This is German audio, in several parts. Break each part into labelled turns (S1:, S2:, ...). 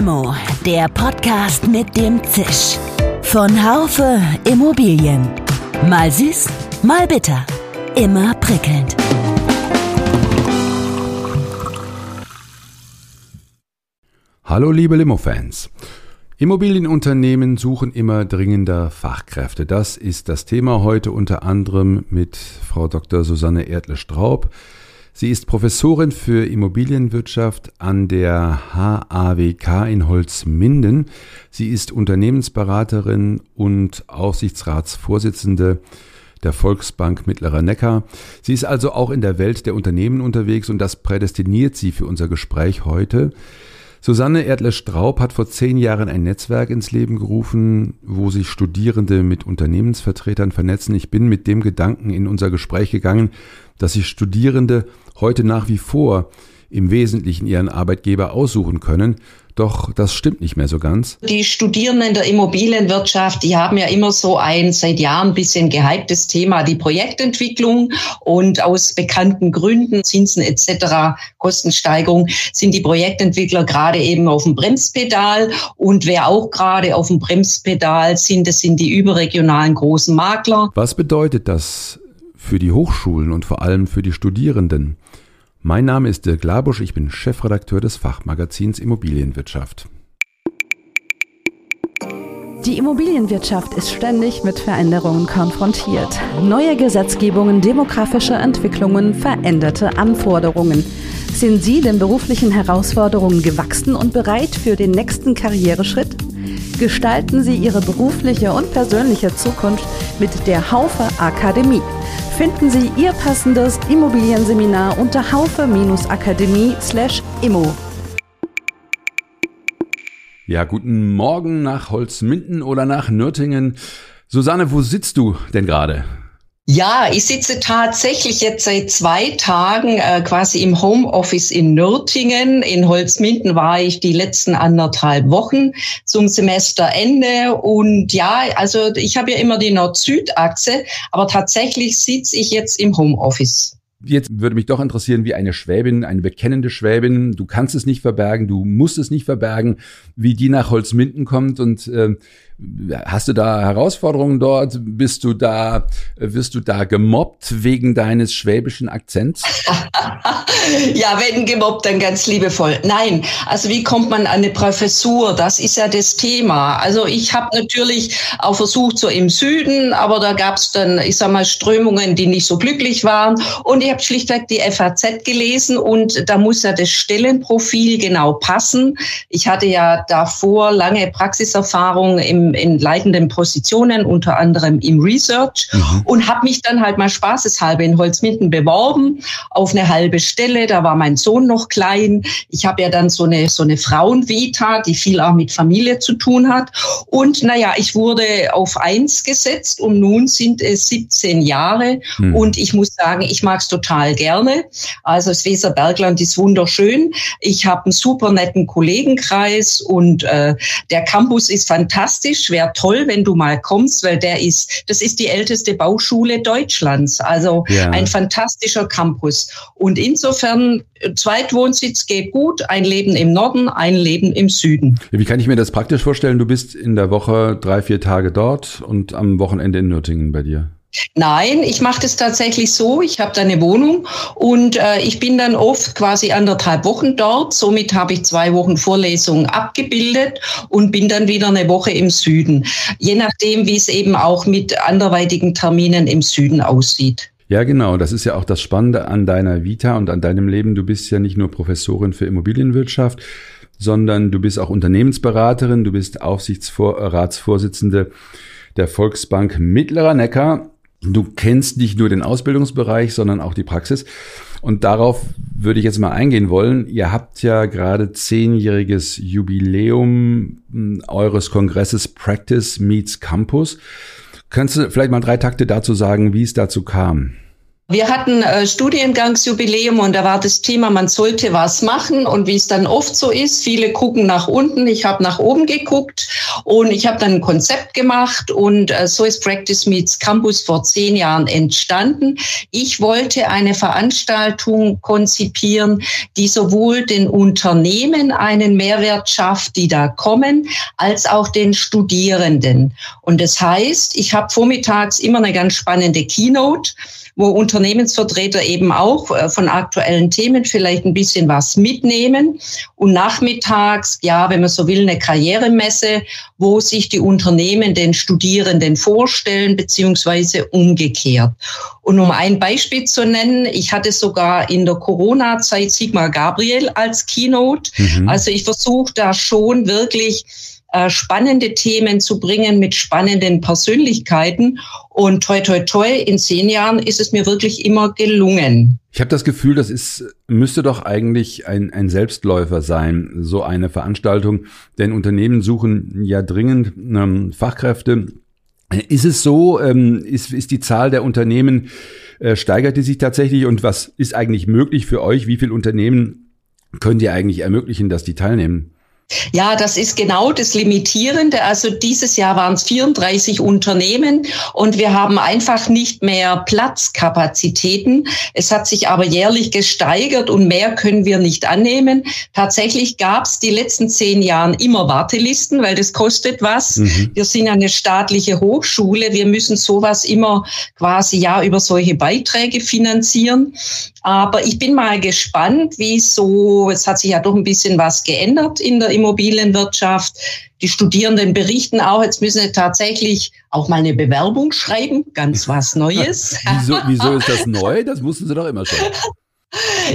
S1: Limo, der Podcast mit dem Zisch. Von Haufe Immobilien. Mal süß, mal bitter. Immer prickelnd.
S2: Hallo liebe Limo-Fans. Immobilienunternehmen suchen immer dringender Fachkräfte. Das ist das Thema heute unter anderem mit Frau Dr. Susanne Erdle-Straub. Sie ist Professorin für Immobilienwirtschaft an der HAWK in Holzminden. Sie ist Unternehmensberaterin und Aufsichtsratsvorsitzende der Volksbank Mittlerer Neckar. Sie ist also auch in der Welt der Unternehmen unterwegs und das prädestiniert sie für unser Gespräch heute. Susanne Erdle-Straub hat vor zehn Jahren ein Netzwerk ins Leben gerufen, wo sich Studierende mit Unternehmensvertretern vernetzen. Ich bin mit dem Gedanken in unser Gespräch gegangen, dass sich Studierende heute nach wie vor im Wesentlichen ihren Arbeitgeber aussuchen können doch das stimmt nicht mehr so ganz.
S3: Die Studierenden der Immobilienwirtschaft, die haben ja immer so ein seit Jahren ein bisschen gehyptes Thema, die Projektentwicklung. Und aus bekannten Gründen, Zinsen etc., Kostensteigerung, sind die Projektentwickler gerade eben auf dem Bremspedal. Und wer auch gerade auf dem Bremspedal sind, das sind die überregionalen großen Makler.
S2: Was bedeutet das für die Hochschulen und vor allem für die Studierenden? Mein Name ist Dirk Labusch, ich bin Chefredakteur des Fachmagazins Immobilienwirtschaft.
S4: Die Immobilienwirtschaft ist ständig mit Veränderungen konfrontiert. Neue Gesetzgebungen, demografische Entwicklungen, veränderte Anforderungen. Sind Sie den beruflichen Herausforderungen gewachsen und bereit für den nächsten Karriereschritt? Gestalten Sie Ihre berufliche und persönliche Zukunft mit der Haufe Akademie finden Sie Ihr passendes Immobilienseminar unter haufe-akademie/immo.
S2: Ja, guten Morgen nach Holzminden oder nach Nürtingen. Susanne, wo sitzt du denn gerade?
S3: Ja, ich sitze tatsächlich jetzt seit zwei Tagen äh, quasi im Homeoffice in Nürtingen. In Holzminden war ich die letzten anderthalb Wochen zum Semesterende. Und ja, also ich habe ja immer die Nord-Süd-Achse, aber tatsächlich sitze ich jetzt im Homeoffice.
S2: Jetzt würde mich doch interessieren, wie eine Schwäbin, eine bekennende Schwäbin, du kannst es nicht verbergen, du musst es nicht verbergen, wie die nach Holzminden kommt und äh, Hast du da Herausforderungen dort? Bist du da, wirst du da gemobbt wegen deines schwäbischen Akzents?
S3: ja, wenn gemobbt, dann ganz liebevoll. Nein, also wie kommt man an eine Professur? Das ist ja das Thema. Also ich habe natürlich auch versucht, so im Süden, aber da gab es dann, ich sag mal, Strömungen, die nicht so glücklich waren. Und ich habe schlichtweg die FAZ gelesen und da muss ja das Stellenprofil genau passen. Ich hatte ja davor lange Praxiserfahrung im in leitenden Positionen, unter anderem im Research mhm. und habe mich dann halt mal spaßeshalber in Holzminden beworben auf eine halbe Stelle. Da war mein Sohn noch klein. Ich habe ja dann so eine so eine Frauenvita, die viel auch mit Familie zu tun hat. Und naja, ich wurde auf eins gesetzt und nun sind es 17 Jahre mhm. und ich muss sagen, ich mag es total gerne. Also das Weserbergland ist wunderschön. Ich habe einen super netten Kollegenkreis und äh, der Campus ist fantastisch Englisch wäre toll, wenn du mal kommst, weil der ist, das ist die älteste Bauschule Deutschlands. Also ja. ein fantastischer Campus. Und insofern, Zweitwohnsitz geht gut, ein Leben im Norden, ein Leben im Süden.
S2: Wie kann ich mir das praktisch vorstellen? Du bist in der Woche drei, vier Tage dort und am Wochenende in Nürtingen bei dir.
S3: Nein, ich mache das tatsächlich so. Ich habe da eine Wohnung und äh, ich bin dann oft quasi anderthalb Wochen dort. Somit habe ich zwei Wochen Vorlesungen abgebildet und bin dann wieder eine Woche im Süden. Je nachdem, wie es eben auch mit anderweitigen Terminen im Süden aussieht.
S2: Ja, genau. Das ist ja auch das Spannende an deiner Vita und an deinem Leben. Du bist ja nicht nur Professorin für Immobilienwirtschaft, sondern du bist auch Unternehmensberaterin, du bist Aufsichtsratsvorsitzende der Volksbank Mittlerer Neckar Du kennst nicht nur den Ausbildungsbereich, sondern auch die Praxis. Und darauf würde ich jetzt mal eingehen wollen. Ihr habt ja gerade zehnjähriges Jubiläum hm, eures Kongresses Practice Meets Campus. Kannst du vielleicht mal drei Takte dazu sagen, wie es dazu kam?
S3: Wir hatten äh, Studiengangsjubiläum und da war das Thema, man sollte was machen und wie es dann oft so ist, viele gucken nach unten, ich habe nach oben geguckt und ich habe dann ein Konzept gemacht und äh, so ist Practice Meets Campus vor zehn Jahren entstanden. Ich wollte eine Veranstaltung konzipieren, die sowohl den Unternehmen einen Mehrwert schafft, die da kommen, als auch den Studierenden. Und das heißt, ich habe vormittags immer eine ganz spannende Keynote wo Unternehmensvertreter eben auch äh, von aktuellen Themen vielleicht ein bisschen was mitnehmen. Und nachmittags, ja, wenn man so will, eine Karrieremesse, wo sich die Unternehmen den Studierenden vorstellen, beziehungsweise umgekehrt. Und um ein Beispiel zu nennen, ich hatte sogar in der Corona-Zeit Sigmar Gabriel als Keynote. Mhm. Also ich versuche da schon wirklich spannende Themen zu bringen mit spannenden Persönlichkeiten. Und toi, toi, toi, in zehn Jahren ist es mir wirklich immer gelungen.
S2: Ich habe das Gefühl, das ist, müsste doch eigentlich ein, ein Selbstläufer sein, so eine Veranstaltung. Denn Unternehmen suchen ja dringend ähm, Fachkräfte. Ist es so, ähm, ist, ist die Zahl der Unternehmen, äh, steigert die sich tatsächlich? Und was ist eigentlich möglich für euch? Wie viele Unternehmen könnt ihr eigentlich ermöglichen, dass die teilnehmen?
S3: Ja, das ist genau das Limitierende. Also dieses Jahr waren es 34 Unternehmen und wir haben einfach nicht mehr Platzkapazitäten. Es hat sich aber jährlich gesteigert und mehr können wir nicht annehmen. Tatsächlich gab es die letzten zehn Jahren immer Wartelisten, weil das kostet was. Mhm. Wir sind eine staatliche Hochschule. Wir müssen sowas immer quasi ja über solche Beiträge finanzieren. Aber ich bin mal gespannt, wie so, es hat sich ja doch ein bisschen was geändert in der Immobilienwirtschaft. Die Studierenden berichten auch, jetzt müssen sie tatsächlich auch mal eine Bewerbung schreiben, ganz was Neues.
S2: wieso, wieso ist das neu? Das wussten sie doch immer schon.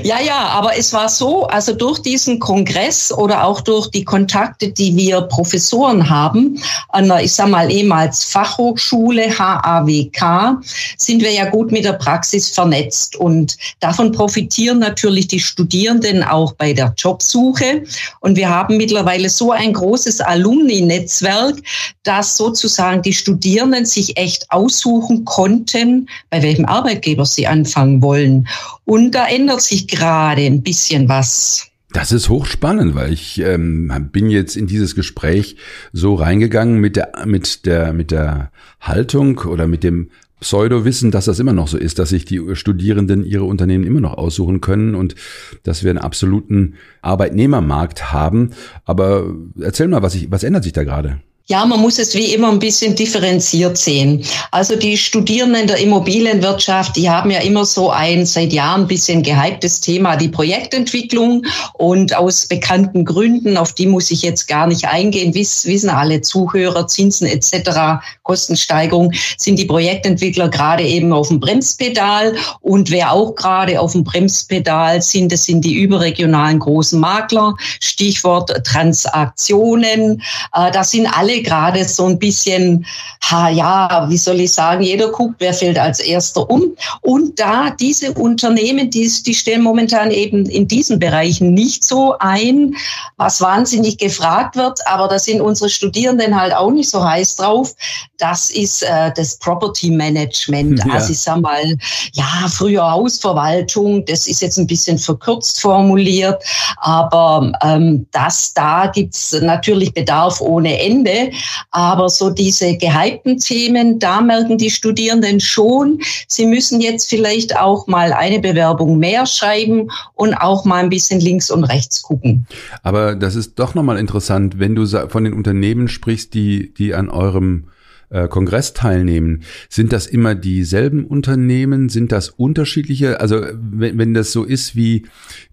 S3: Ja, ja, aber es war so, also durch diesen Kongress oder auch durch die Kontakte, die wir Professoren haben, an der, ich sag mal, ehemals Fachhochschule HAWK, sind wir ja gut mit der Praxis vernetzt und davon profitieren natürlich die Studierenden auch bei der Jobsuche. Und wir haben mittlerweile so ein großes Alumni-Netzwerk, dass sozusagen die Studierenden sich echt aussuchen konnten, bei welchem Arbeitgeber sie anfangen wollen. Und da ändert sich gerade ein bisschen was.
S2: Das ist hochspannend, weil ich ähm, bin jetzt in dieses Gespräch so reingegangen mit der mit der mit der Haltung oder mit dem Pseudo-Wissen, dass das immer noch so ist, dass sich die Studierenden ihre Unternehmen immer noch aussuchen können und dass wir einen absoluten Arbeitnehmermarkt haben. Aber erzähl mal, was, ich, was ändert sich da gerade?
S3: Ja, man muss es wie immer ein bisschen differenziert sehen. Also die Studierenden der Immobilienwirtschaft, die haben ja immer so ein seit Jahren ein bisschen gehyptes Thema, die Projektentwicklung. Und aus bekannten Gründen, auf die muss ich jetzt gar nicht eingehen, wiss, wissen alle Zuhörer, Zinsen etc., Kostensteigerung, sind die Projektentwickler gerade eben auf dem Bremspedal. Und wer auch gerade auf dem Bremspedal sind, das sind die überregionalen großen Makler. Stichwort Transaktionen. Äh, das sind alle alle gerade so ein bisschen, ha, ja, wie soll ich sagen, jeder guckt, wer fällt als erster um. Und da diese Unternehmen, die, die stellen momentan eben in diesen Bereichen nicht so ein, was wahnsinnig gefragt wird, aber da sind unsere Studierenden halt auch nicht so heiß drauf. Das ist äh, das Property Management. Ja. Also ich sag mal, ja, früher Hausverwaltung, das ist jetzt ein bisschen verkürzt formuliert, aber ähm, das, da gibt's natürlich Bedarf ohne Ende. Aber so diese gehypten Themen, da merken die Studierenden schon, sie müssen jetzt vielleicht auch mal eine Bewerbung mehr schreiben und auch mal ein bisschen links und rechts gucken.
S2: Aber das ist doch nochmal interessant, wenn du von den Unternehmen sprichst, die, die an eurem äh, Kongress teilnehmen, sind das immer dieselben Unternehmen? Sind das unterschiedliche? Also wenn, wenn das so ist, wie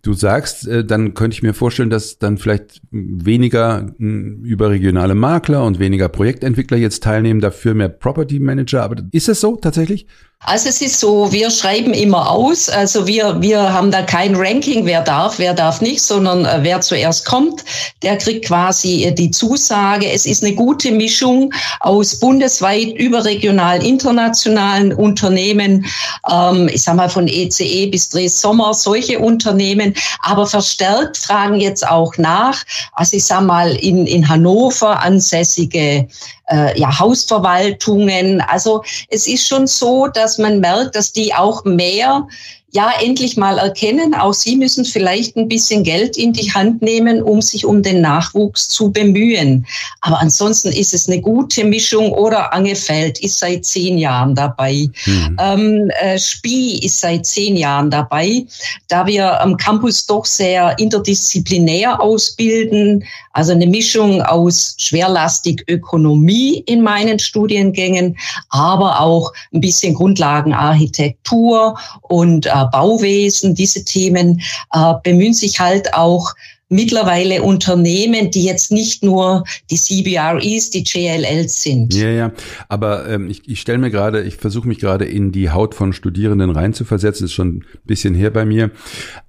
S2: du sagst, äh, dann könnte ich mir vorstellen, dass dann vielleicht weniger mh, überregionale Makler und weniger Projektentwickler jetzt teilnehmen, dafür mehr Property Manager. Aber ist das so tatsächlich?
S3: Also es ist so, wir schreiben immer aus, also wir, wir haben da kein Ranking, wer darf, wer darf nicht, sondern äh, wer zuerst kommt, der kriegt quasi äh, die Zusage. Es ist eine gute Mischung aus bundesweit, überregional, internationalen Unternehmen, ähm, ich sag mal von ECE e bis Dres Sommer, solche Unternehmen, aber verstärkt fragen jetzt auch nach, also ich sag mal in, in Hannover ansässige äh, ja, Hausverwaltungen. Also es ist schon so, dass man merkt, dass die auch mehr ja endlich mal erkennen, auch sie müssen vielleicht ein bisschen Geld in die Hand nehmen, um sich um den Nachwuchs zu bemühen. Aber ansonsten ist es eine gute Mischung oder Angefeld ist seit zehn Jahren dabei. Mhm. Ähm, äh, Spie ist seit zehn Jahren dabei, da wir am Campus doch sehr interdisziplinär ausbilden, also eine Mischung aus schwerlastig Ökonomie in meinen Studiengängen, aber auch ein bisschen Grundlagenarchitektur und äh, Bauwesen, diese Themen äh, bemühen sich halt auch mittlerweile Unternehmen, die jetzt nicht nur die CBREs, die JLLs sind.
S2: Ja, ja. Aber ähm, ich, ich stelle mir gerade, ich versuche mich gerade in die Haut von Studierenden reinzuversetzen, ist schon ein bisschen her bei mir.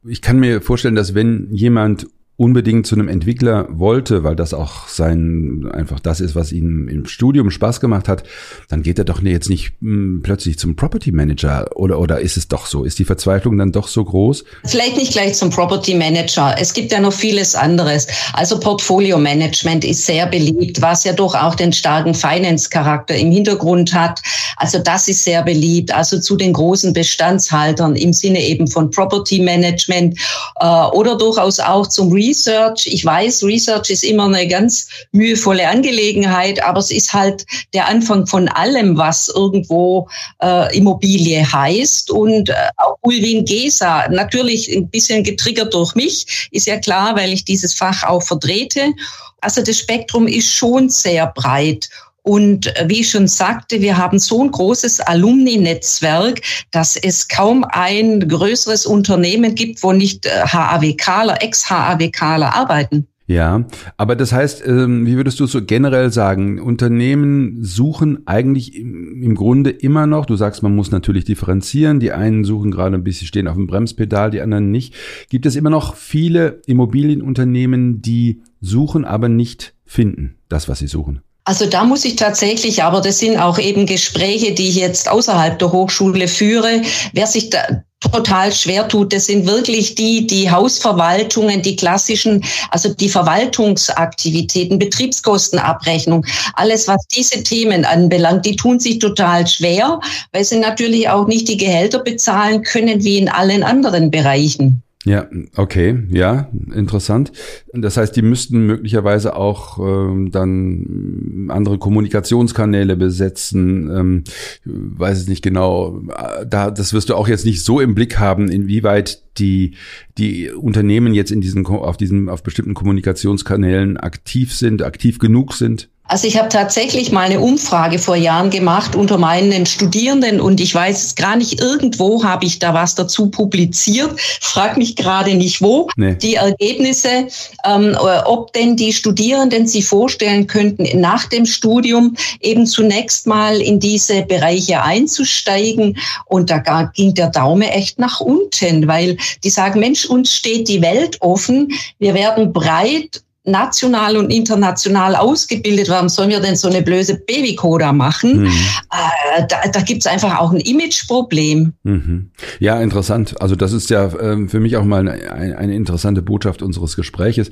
S2: Ich kann mir vorstellen, dass wenn jemand unbedingt zu einem Entwickler wollte, weil das auch sein einfach das ist, was ihm im Studium Spaß gemacht hat, dann geht er doch jetzt nicht hm, plötzlich zum Property Manager oder oder ist es doch so? Ist die Verzweiflung dann doch so groß?
S3: Vielleicht nicht gleich zum Property Manager. Es gibt ja noch vieles anderes. Also Portfolio Management ist sehr beliebt, was ja doch auch den starken Finance Charakter im Hintergrund hat. Also das ist sehr beliebt. Also zu den großen Bestandshaltern im Sinne eben von Property Management äh, oder durchaus auch zum Research. Ich weiß, Research ist immer eine ganz mühevolle Angelegenheit, aber es ist halt der Anfang von allem, was irgendwo äh, Immobilie heißt. Und äh, auch Ulwin Gesa, natürlich ein bisschen getriggert durch mich, ist ja klar, weil ich dieses Fach auch vertrete. Also das Spektrum ist schon sehr breit. Und wie ich schon sagte, wir haben so ein großes Alumni-Netzwerk, dass es kaum ein größeres Unternehmen gibt, wo nicht HAWKler, äh, Ex-HAWKler arbeiten.
S2: Ja, aber das heißt, ähm, wie würdest du so generell sagen, Unternehmen suchen eigentlich im Grunde immer noch, du sagst, man muss natürlich differenzieren, die einen suchen gerade ein bisschen, stehen auf dem Bremspedal, die anderen nicht. Gibt es immer noch viele Immobilienunternehmen, die suchen, aber nicht finden, das, was sie suchen?
S3: Also da muss ich tatsächlich, aber das sind auch eben Gespräche, die ich jetzt außerhalb der Hochschule führe. Wer sich da total schwer tut, das sind wirklich die, die Hausverwaltungen, die klassischen, also die Verwaltungsaktivitäten, Betriebskostenabrechnung, alles, was diese Themen anbelangt, die tun sich total schwer, weil sie natürlich auch nicht die Gehälter bezahlen können wie in allen anderen Bereichen.
S2: Ja, okay, ja, interessant. Das heißt, die müssten möglicherweise auch ähm, dann andere Kommunikationskanäle besetzen. Ähm, weiß es nicht genau. Da, das wirst du auch jetzt nicht so im Blick haben, inwieweit die die Unternehmen jetzt in diesen auf diesen auf bestimmten Kommunikationskanälen aktiv sind, aktiv genug sind.
S3: Also ich habe tatsächlich mal eine Umfrage vor Jahren gemacht unter meinen Studierenden und ich weiß es gar nicht, irgendwo habe ich da was dazu publiziert. Frag mich gerade nicht wo. Nee. Die Ergebnisse, ähm, ob denn die Studierenden sich vorstellen könnten, nach dem Studium eben zunächst mal in diese Bereiche einzusteigen. Und da ging der Daumen echt nach unten, weil die sagen, Mensch, uns steht die Welt offen. Wir werden breit national und international ausgebildet. Warum sollen wir denn so eine blöde Babycoda machen? Mhm. Äh, da da gibt es einfach auch ein Imageproblem.
S2: Mhm. Ja, interessant. Also das ist ja äh, für mich auch mal eine, eine, interessante Botschaft unseres Gespräches,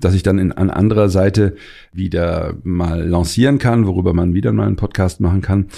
S2: dass ich dann in, an anderer Seite wieder mal lancieren kann, worüber man wieder mal einen Podcast machen kann.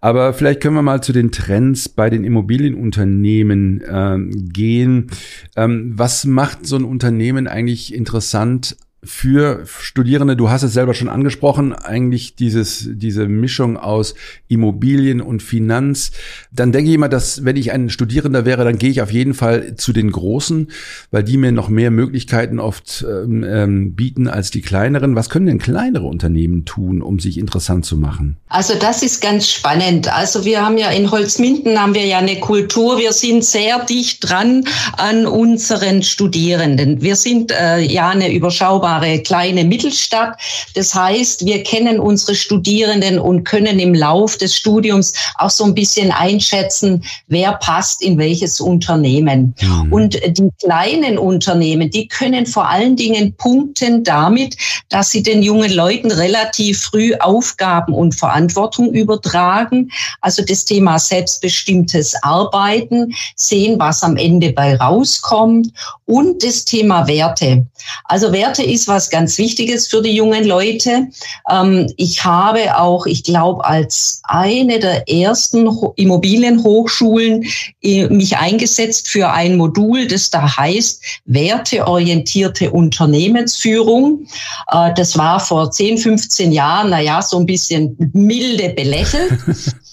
S2: Aber vielleicht können wir mal zu den Trends bei den Immobilienunternehmen äh, gehen. Ähm, was macht so ein Unternehmen eigentlich interessant für Studierende, du hast es selber schon angesprochen, eigentlich dieses, diese Mischung aus Immobilien und Finanz. Dann denke ich immer, dass wenn ich ein Studierender wäre, dann gehe ich auf jeden Fall zu den Großen, weil die mir noch mehr Möglichkeiten oft ähm, ähm, bieten als die kleineren. Was können denn kleinere Unternehmen tun, um sich interessant zu machen?
S3: Also das ist ganz spannend. Also wir haben ja in Holzminden haben wir ja eine Kultur. Wir sind sehr dicht dran an unseren Studierenden. Wir sind äh, ja eine überschaubare wunderbare kleine Mittelstadt. Das heißt, wir kennen unsere Studierenden und können im Lauf des Studiums auch so ein bisschen einschätzen, wer passt in welches Unternehmen. Mhm. Und die kleinen Unternehmen, die können vor allen Dingen punkten damit, dass sie den jungen Leuten relativ früh Aufgaben und Verantwortung übertragen. Also das Thema selbstbestimmtes Arbeiten, sehen, was am Ende bei rauskommt und das Thema Werte. Also Werte ist was ganz Wichtiges für die jungen Leute. Ähm, ich habe auch, ich glaube, als eine der ersten Immobilienhochschulen äh, mich eingesetzt für ein Modul, das da heißt werteorientierte Unternehmensführung. Äh, das war vor 10, 15 Jahren, naja, so ein bisschen milde belächelt.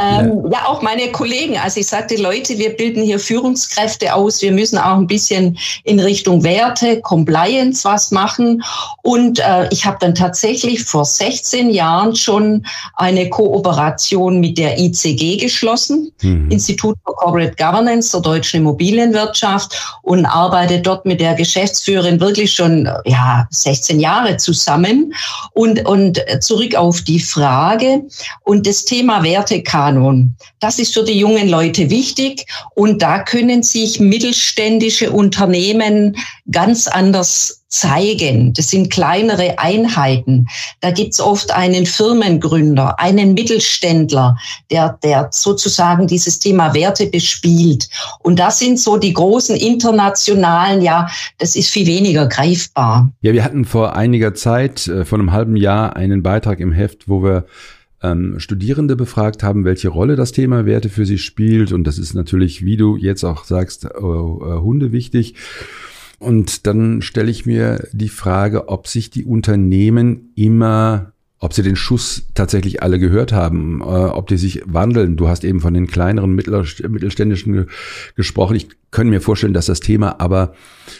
S3: ähm, ja. ja, auch meine Kollegen. Also ich sagte, Leute, wir bilden hier Führungskräfte aus. Wir müssen auch ein bisschen in Richtung Werte, Compliance was machen. Und äh, ich habe dann tatsächlich vor 16 Jahren schon eine Kooperation mit der ICG geschlossen, mhm. Institut for Corporate Governance der deutschen Immobilienwirtschaft und arbeite dort mit der Geschäftsführerin wirklich schon ja 16 Jahre zusammen. Und, und zurück auf die Frage und das Thema Wertekanon. Das ist für die jungen Leute wichtig und da können sich mittelständische Unternehmen ganz anders zeigen. Das sind kleinere Einheiten. Da gibt's oft einen Firmengründer, einen Mittelständler, der, der sozusagen dieses Thema Werte bespielt. Und das sind so die großen internationalen, ja, das ist viel weniger greifbar.
S2: Ja, wir hatten vor einiger Zeit, äh, vor einem halben Jahr, einen Beitrag im Heft, wo wir ähm, Studierende befragt haben, welche Rolle das Thema Werte für sie spielt. Und das ist natürlich, wie du jetzt auch sagst, äh, äh, Hunde wichtig. Und dann stelle ich mir die Frage, ob sich die Unternehmen immer, ob sie den Schuss tatsächlich alle gehört haben, äh, ob die sich wandeln. Du hast eben von den kleineren mittelständischen gesprochen. Ich könnte mir vorstellen, dass das Thema aber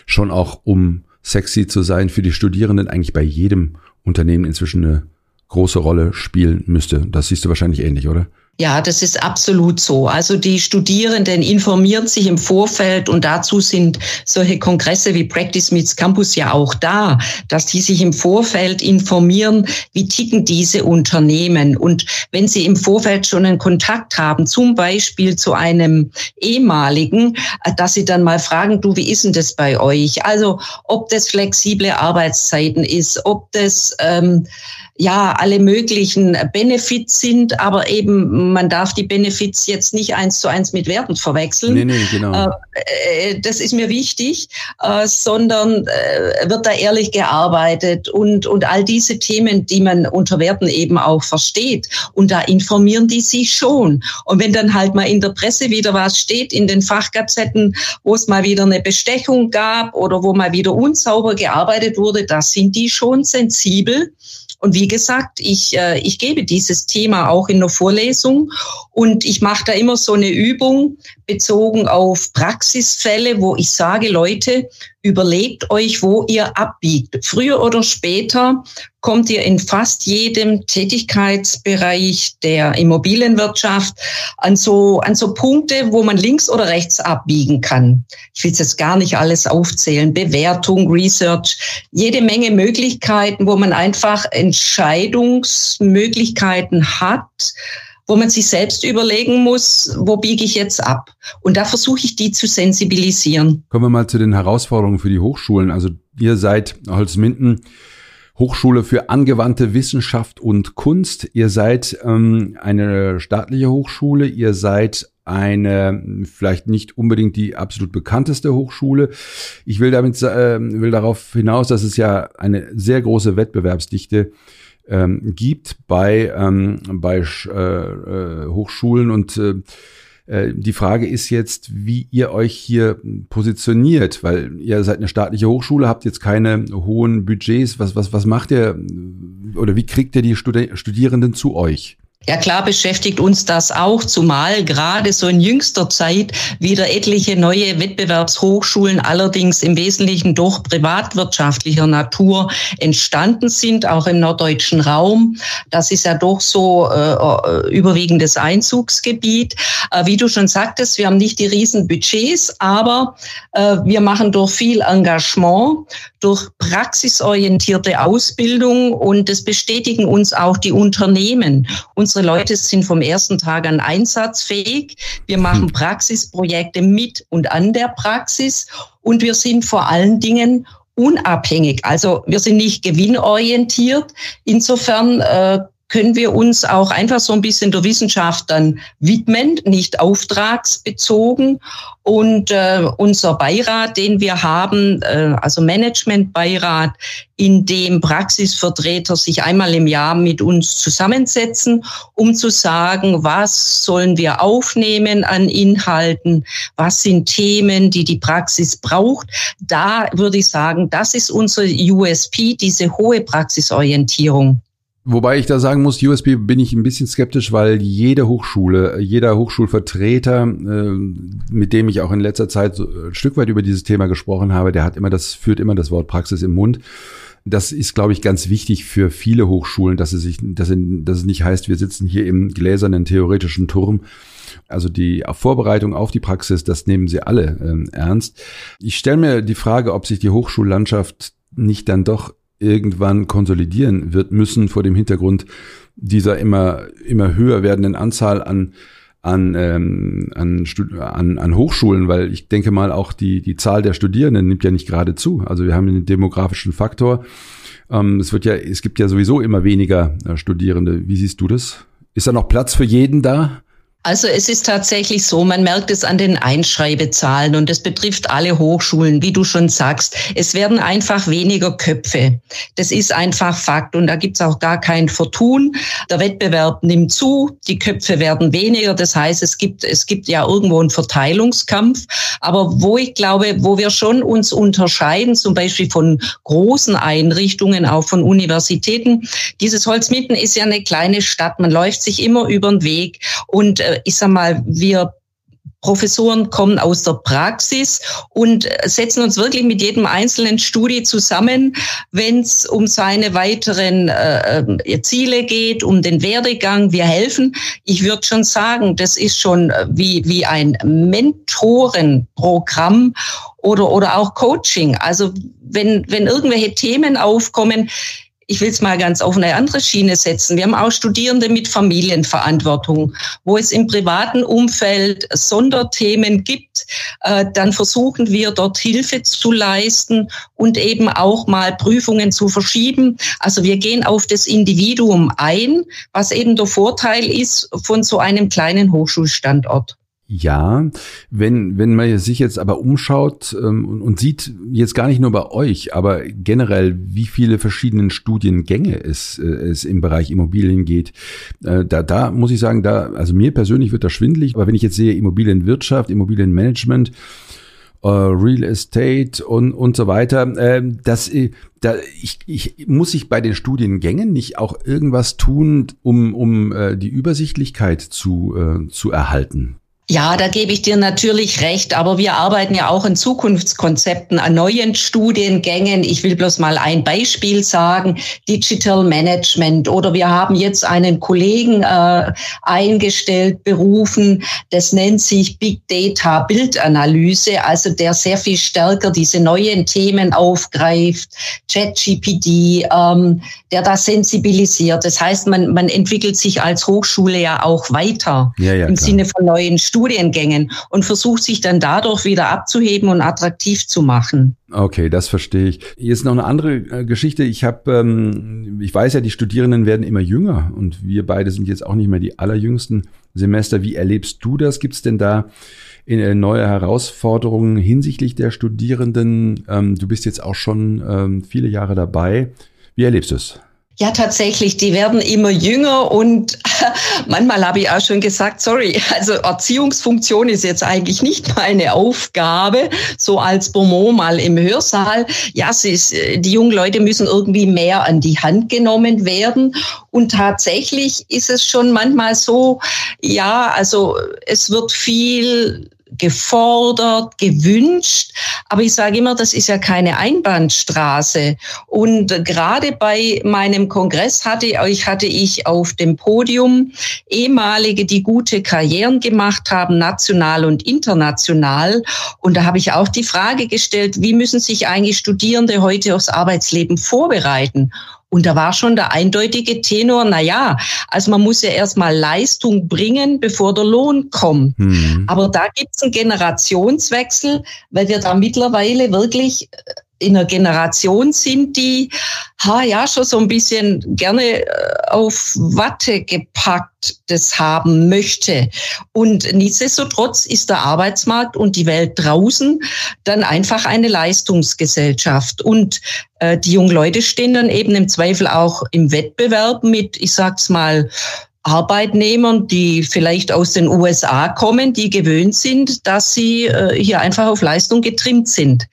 S2: schon auch um sexy zu sein für die Studierenden eigentlich bei jedem Unternehmen inzwischen eine große Rolle spielen müsste. Das siehst du wahrscheinlich ähnlich, oder?
S3: Ja, das ist absolut so. Also die Studierenden informieren sich im Vorfeld und dazu sind solche Kongresse wie Practice Meets Campus ja auch da, dass die sich im Vorfeld informieren, wie ticken diese Unternehmen. Und wenn sie im Vorfeld schon einen Kontakt haben, zum Beispiel zu einem ehemaligen, dass sie dann mal fragen, du, wie ist denn das bei euch? Also ob das flexible Arbeitszeiten ist, ob das ähm, ja alle möglichen Benefits sind, aber eben man darf die Benefits jetzt nicht eins zu eins mit Werten verwechseln. Nee, nee, genau. Äh, äh, das ist mir wichtig, äh, sondern wird da ehrlich gearbeitet und, und all diese Themen, die man unter Werten eben auch versteht. Und da informieren die sich schon. Und wenn dann halt mal in der Presse wieder was steht, in den Fachgazetten, wo es mal wieder eine Bestechung gab oder wo mal wieder unsauber gearbeitet wurde, da sind die schon sensibel und wie gesagt, ich, äh, ich gebe dieses Thema auch in der Vorlesung. Und ich mache da immer so eine Übung bezogen auf Praxisfälle, wo ich sage, Leute, überlegt euch, wo ihr abbiegt. Früher oder später kommt ihr in fast jedem Tätigkeitsbereich der Immobilienwirtschaft an so, an so Punkte, wo man links oder rechts abbiegen kann. Ich will jetzt gar nicht alles aufzählen. Bewertung, Research, jede Menge Möglichkeiten, wo man einfach Entscheidungsmöglichkeiten hat, wo man sich selbst überlegen muss, wo biege ich jetzt ab? Und da versuche ich die zu sensibilisieren.
S2: Kommen wir mal zu den Herausforderungen für die Hochschulen. Also ihr seid Holzminden. Hochschule für angewandte Wissenschaft und Kunst. Ihr seid ähm, eine staatliche Hochschule. Ihr seid eine vielleicht nicht unbedingt die absolut bekannteste Hochschule. Ich will damit äh, will darauf hinaus, dass es ja eine sehr große Wettbewerbsdichte ähm, gibt bei, ähm, bei äh, äh, Hochschulen und äh, äh, die Frage ist jetzt, wie ihr euch hier positioniert, weil ihr seid eine staatliche Hochschule, habt jetzt keine hohen Budgets. Was, was, was macht ihr oder wie kriegt ihr die Studierenden zu euch?
S3: Ja klar beschäftigt uns das auch, zumal gerade so in jüngster Zeit wieder etliche neue Wettbewerbshochschulen allerdings im Wesentlichen durch privatwirtschaftlicher Natur entstanden sind, auch im norddeutschen Raum. Das ist ja doch so äh, überwiegendes Einzugsgebiet. Äh, wie du schon sagtest, wir haben nicht die riesen Budgets, aber äh, wir machen durch viel Engagement, durch praxisorientierte Ausbildung und das bestätigen uns auch die Unternehmen. Unsere Leute sind vom ersten Tag an einsatzfähig. Wir machen hm. Praxisprojekte mit und an der Praxis und wir sind vor allen Dingen unabhängig. Also wir sind nicht gewinnorientiert. Insofern äh, können wir uns auch einfach so ein bisschen der Wissenschaft dann widmen, nicht auftragsbezogen. Und äh, unser Beirat, den wir haben, äh, also Managementbeirat, in dem Praxisvertreter sich einmal im Jahr mit uns zusammensetzen, um zu sagen, was sollen wir aufnehmen an Inhalten, was sind Themen, die die Praxis braucht. Da würde ich sagen, das ist unser USP, diese hohe Praxisorientierung.
S2: Wobei ich da sagen muss, USB bin ich ein bisschen skeptisch, weil jede Hochschule, jeder Hochschulvertreter, äh, mit dem ich auch in letzter Zeit so ein Stück weit über dieses Thema gesprochen habe, der hat immer das, führt immer das Wort Praxis im Mund. Das ist, glaube ich, ganz wichtig für viele Hochschulen, dass es sich, dass, dass es nicht heißt, wir sitzen hier im gläsernen theoretischen Turm. Also die Vorbereitung auf die Praxis, das nehmen sie alle ähm, ernst. Ich stelle mir die Frage, ob sich die Hochschullandschaft nicht dann doch irgendwann konsolidieren wird müssen vor dem Hintergrund dieser immer, immer höher werdenden Anzahl an an, ähm, an, an, an Hochschulen, weil ich denke mal auch die, die Zahl der Studierenden nimmt ja nicht gerade zu. Also wir haben den demografischen Faktor. Ähm, es wird ja, es gibt ja sowieso immer weniger äh, Studierende. Wie siehst du das? Ist da noch Platz für jeden da?
S3: Also es ist tatsächlich so, man merkt es an den Einschreibezahlen und es betrifft alle Hochschulen, wie du schon sagst. Es werden einfach weniger Köpfe. Das ist einfach Fakt und da gibt's auch gar kein Vertun. Der Wettbewerb nimmt zu, die Köpfe werden weniger. Das heißt, es gibt, es gibt ja irgendwo einen Verteilungskampf. Aber wo ich glaube, wo wir schon uns unterscheiden, zum Beispiel von großen Einrichtungen, auch von Universitäten, dieses Holzmitten ist ja eine kleine Stadt. Man läuft sich immer über den Weg und ich sag mal, wir Professoren kommen aus der Praxis und setzen uns wirklich mit jedem einzelnen Studie zusammen, wenn es um seine weiteren äh, äh, Ziele geht, um den Werdegang. Wir helfen. Ich würde schon sagen, das ist schon wie, wie ein Mentorenprogramm oder, oder auch Coaching. Also wenn, wenn irgendwelche Themen aufkommen, ich will es mal ganz auf eine andere Schiene setzen. Wir haben auch Studierende mit Familienverantwortung, wo es im privaten Umfeld Sonderthemen gibt. Äh, dann versuchen wir dort Hilfe zu leisten und eben auch mal Prüfungen zu verschieben. Also wir gehen auf das Individuum ein, was eben der Vorteil ist von so einem kleinen Hochschulstandort.
S2: Ja, wenn, wenn man sich jetzt aber umschaut ähm, und, und, sieht jetzt gar nicht nur bei euch, aber generell, wie viele verschiedene Studiengänge es, äh, es im Bereich Immobilien geht, äh, da, da muss ich sagen, da, also mir persönlich wird das schwindlig, aber wenn ich jetzt sehe Immobilienwirtschaft, Immobilienmanagement, äh, Real Estate und, und so weiter, äh, das, da, ich, ich, muss ich bei den Studiengängen nicht auch irgendwas tun, um, um äh, die Übersichtlichkeit zu, äh, zu erhalten?
S3: Ja, da gebe ich dir natürlich recht, aber wir arbeiten ja auch in Zukunftskonzepten, an neuen Studiengängen. Ich will bloß mal ein Beispiel sagen, Digital Management. Oder wir haben jetzt einen Kollegen äh, eingestellt, berufen, das nennt sich Big Data Bildanalyse, also der sehr viel stärker diese neuen Themen aufgreift, ChatGPD, ähm, der da sensibilisiert. Das heißt, man, man entwickelt sich als Hochschule ja auch weiter ja, ja, im klar. Sinne von neuen Studien. Studiengängen und versucht sich dann dadurch wieder abzuheben und attraktiv zu machen.
S2: Okay, das verstehe ich. Jetzt noch eine andere äh, Geschichte. Ich habe, ähm, ich weiß ja, die Studierenden werden immer jünger und wir beide sind jetzt auch nicht mehr die allerjüngsten Semester. Wie erlebst du das? Gibt es denn da in, äh, neue Herausforderungen hinsichtlich der Studierenden? Ähm, du bist jetzt auch schon ähm, viele Jahre dabei. Wie erlebst du es?
S3: Ja, tatsächlich, die werden immer jünger und manchmal habe ich auch schon gesagt, sorry, also Erziehungsfunktion ist jetzt eigentlich nicht meine Aufgabe, so als Bonbon mal im Hörsaal. Ja, sie ist, die jungen Leute müssen irgendwie mehr an die Hand genommen werden und tatsächlich ist es schon manchmal so, ja, also es wird viel gefordert, gewünscht. Aber ich sage immer, das ist ja keine Einbahnstraße. Und gerade bei meinem Kongress hatte ich, hatte ich auf dem Podium ehemalige, die gute Karrieren gemacht haben, national und international. Und da habe ich auch die Frage gestellt, wie müssen sich eigentlich Studierende heute aufs Arbeitsleben vorbereiten? Und da war schon der eindeutige Tenor, na ja, also man muss ja erstmal Leistung bringen, bevor der Lohn kommt. Mhm. Aber da gibt es einen Generationswechsel, weil wir da mittlerweile wirklich in einer Generation sind, die ha, ja schon so ein bisschen gerne äh, auf Watte gepackt das haben möchte. Und nichtsdestotrotz ist der Arbeitsmarkt und die Welt draußen dann einfach eine Leistungsgesellschaft. Und äh, die jungen Leute stehen dann eben im Zweifel auch im Wettbewerb mit, ich sag's mal, Arbeitnehmern, die vielleicht aus den USA kommen, die gewöhnt sind, dass sie äh, hier einfach auf Leistung getrimmt sind.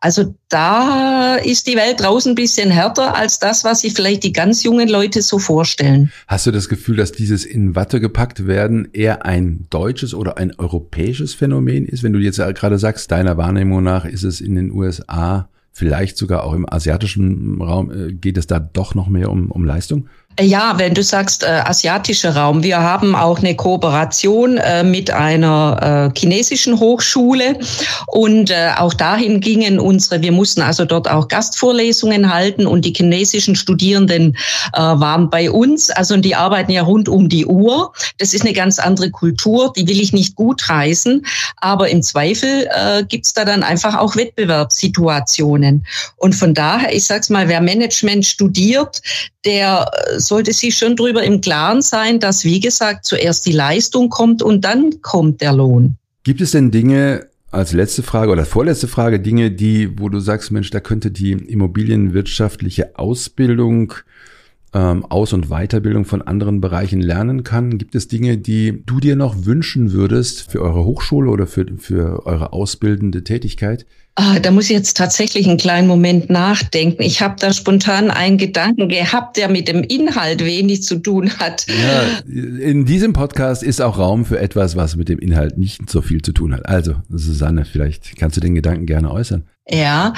S3: Also da ist die Welt draußen ein bisschen härter als das, was sich vielleicht die ganz jungen Leute so vorstellen.
S2: Hast du das Gefühl, dass dieses in Watte gepackt werden eher ein deutsches oder ein europäisches Phänomen ist? Wenn du jetzt gerade sagst, deiner Wahrnehmung nach ist es in den USA vielleicht sogar auch im asiatischen Raum, äh, geht es da doch noch mehr um, um Leistung?
S3: Ja, wenn du sagst äh, asiatischer Raum, wir haben auch eine Kooperation äh, mit einer äh, chinesischen Hochschule und äh, auch dahin gingen unsere, wir mussten also dort auch Gastvorlesungen halten und die chinesischen Studierenden äh, waren bei uns, also die arbeiten ja rund um die Uhr. Das ist eine ganz andere Kultur, die will ich nicht gutheißen, aber im Zweifel äh, gibt's da dann einfach auch Wettbewerbssituationen. Und von daher, ich sag's mal, wer Management studiert, der äh, sollte sich schon darüber im Klaren sein, dass, wie gesagt, zuerst die Leistung kommt und dann kommt der Lohn.
S2: Gibt es denn Dinge, als letzte Frage oder vorletzte Frage, Dinge, die, wo du sagst, Mensch, da könnte die immobilienwirtschaftliche Ausbildung, ähm, Aus- und Weiterbildung von anderen Bereichen lernen kann? Gibt es Dinge, die du dir noch wünschen würdest für eure Hochschule oder für, für eure ausbildende Tätigkeit?
S3: Ah, da muss ich jetzt tatsächlich einen kleinen Moment nachdenken. Ich habe da spontan einen Gedanken gehabt, der mit dem Inhalt wenig zu tun hat.
S2: Ja, in diesem Podcast ist auch Raum für etwas, was mit dem Inhalt nicht so viel zu tun hat. Also, Susanne, vielleicht kannst du den Gedanken gerne äußern.
S3: Ja,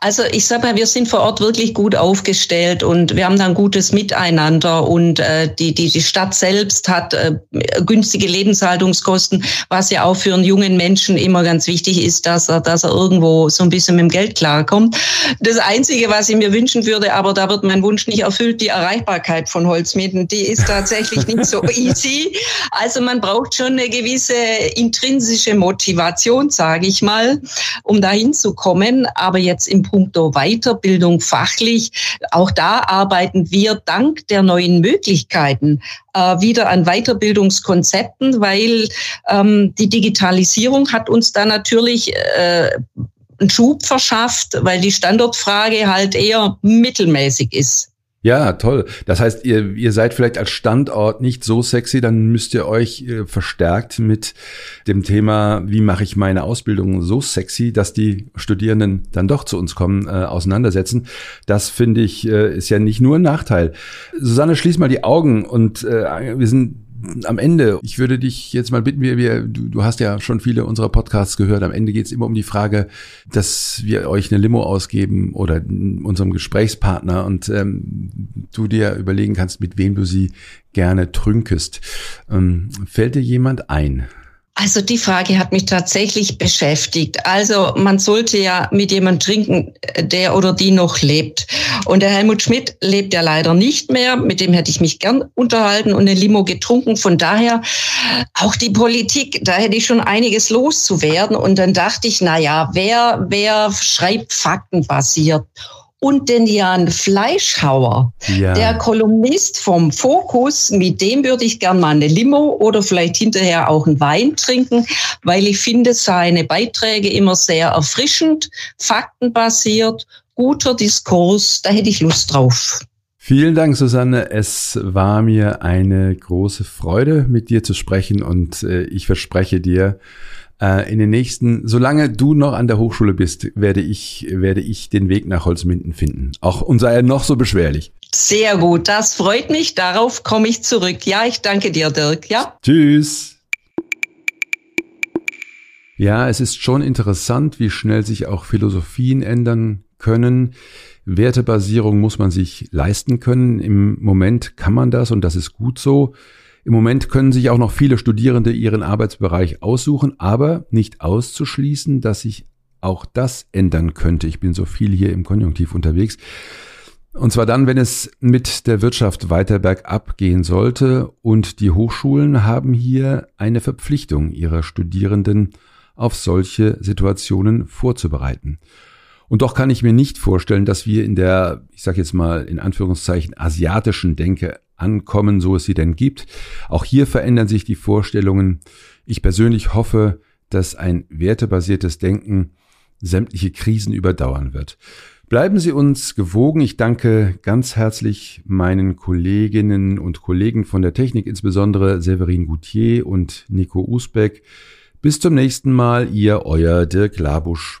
S3: also ich sag mal, wir sind vor Ort wirklich gut aufgestellt und wir haben da ein gutes Miteinander und äh, die, die, die Stadt selbst hat äh, günstige Lebenshaltungskosten, was ja auch für einen jungen Menschen immer ganz wichtig ist, dass er, dass er irgendwo so ein bisschen mit dem Geld klarkommt. Das Einzige, was ich mir wünschen würde, aber da wird mein Wunsch nicht erfüllt, die Erreichbarkeit von Holzmieten, die ist tatsächlich nicht so easy. Also man braucht schon eine gewisse intrinsische Motivation, sage ich mal, um dahin zu kommen kommen. Aber jetzt im Punkto Weiterbildung fachlich, auch da arbeiten wir dank der neuen Möglichkeiten äh, wieder an Weiterbildungskonzepten, weil ähm, die Digitalisierung hat uns da natürlich äh, einen Schub verschafft, weil die Standortfrage halt eher mittelmäßig ist.
S2: Ja, toll. Das heißt, ihr, ihr seid vielleicht als Standort nicht so sexy, dann müsst ihr euch äh, verstärkt mit dem Thema, wie mache ich meine Ausbildung so sexy, dass die Studierenden dann doch zu uns kommen, äh, auseinandersetzen. Das finde ich, äh, ist ja nicht nur ein Nachteil. Susanne, schließ mal die Augen und äh, wir sind am Ende, ich würde dich jetzt mal bitten, wir, wir, du, du hast ja schon viele unserer Podcasts gehört, am Ende geht es immer um die Frage, dass wir euch eine Limo ausgeben oder unserem Gesprächspartner und ähm, du dir überlegen kannst, mit wem du sie gerne trünkest. Ähm, fällt dir jemand ein?
S3: Also die Frage hat mich tatsächlich beschäftigt. Also man sollte ja mit jemandem trinken, der oder die noch lebt. Und der Helmut Schmidt lebt ja leider nicht mehr. Mit dem hätte ich mich gern unterhalten und eine Limo getrunken. Von daher auch die Politik, da hätte ich schon einiges loszuwerden. Und dann dachte ich, na ja, wer, wer schreibt faktenbasiert? Und den Jan Fleischhauer, ja. der Kolumnist vom Fokus, mit dem würde ich gern mal eine Limo oder vielleicht hinterher auch einen Wein trinken, weil ich finde seine Beiträge immer sehr erfrischend, faktenbasiert, guter Diskurs, da hätte ich Lust drauf.
S2: Vielen Dank, Susanne. Es war mir eine große Freude, mit dir zu sprechen und äh, ich verspreche dir, in den nächsten, solange du noch an der Hochschule bist, werde ich, werde ich den Weg nach Holzminden finden. Auch und sei er noch so beschwerlich.
S3: Sehr gut, das freut mich. Darauf komme ich zurück. Ja, ich danke dir, Dirk. Ja.
S2: Tschüss. Ja, es ist schon interessant, wie schnell sich auch Philosophien ändern können. Wertebasierung muss man sich leisten können. Im Moment kann man das und das ist gut so. Im Moment können sich auch noch viele Studierende ihren Arbeitsbereich aussuchen, aber nicht auszuschließen, dass sich auch das ändern könnte. Ich bin so viel hier im Konjunktiv unterwegs. Und zwar dann, wenn es mit der Wirtschaft weiter bergab gehen sollte und die Hochschulen haben hier eine Verpflichtung, ihre Studierenden auf solche Situationen vorzubereiten. Und doch kann ich mir nicht vorstellen, dass wir in der, ich sage jetzt mal in Anführungszeichen, asiatischen Denke ankommen, so es sie denn gibt. Auch hier verändern sich die Vorstellungen. Ich persönlich hoffe, dass ein wertebasiertes Denken sämtliche Krisen überdauern wird. Bleiben Sie uns gewogen. Ich danke ganz herzlich meinen Kolleginnen und Kollegen von der Technik, insbesondere Severin Goutier und Nico Usbeck. Bis zum nächsten Mal, ihr euer Dirk Labusch.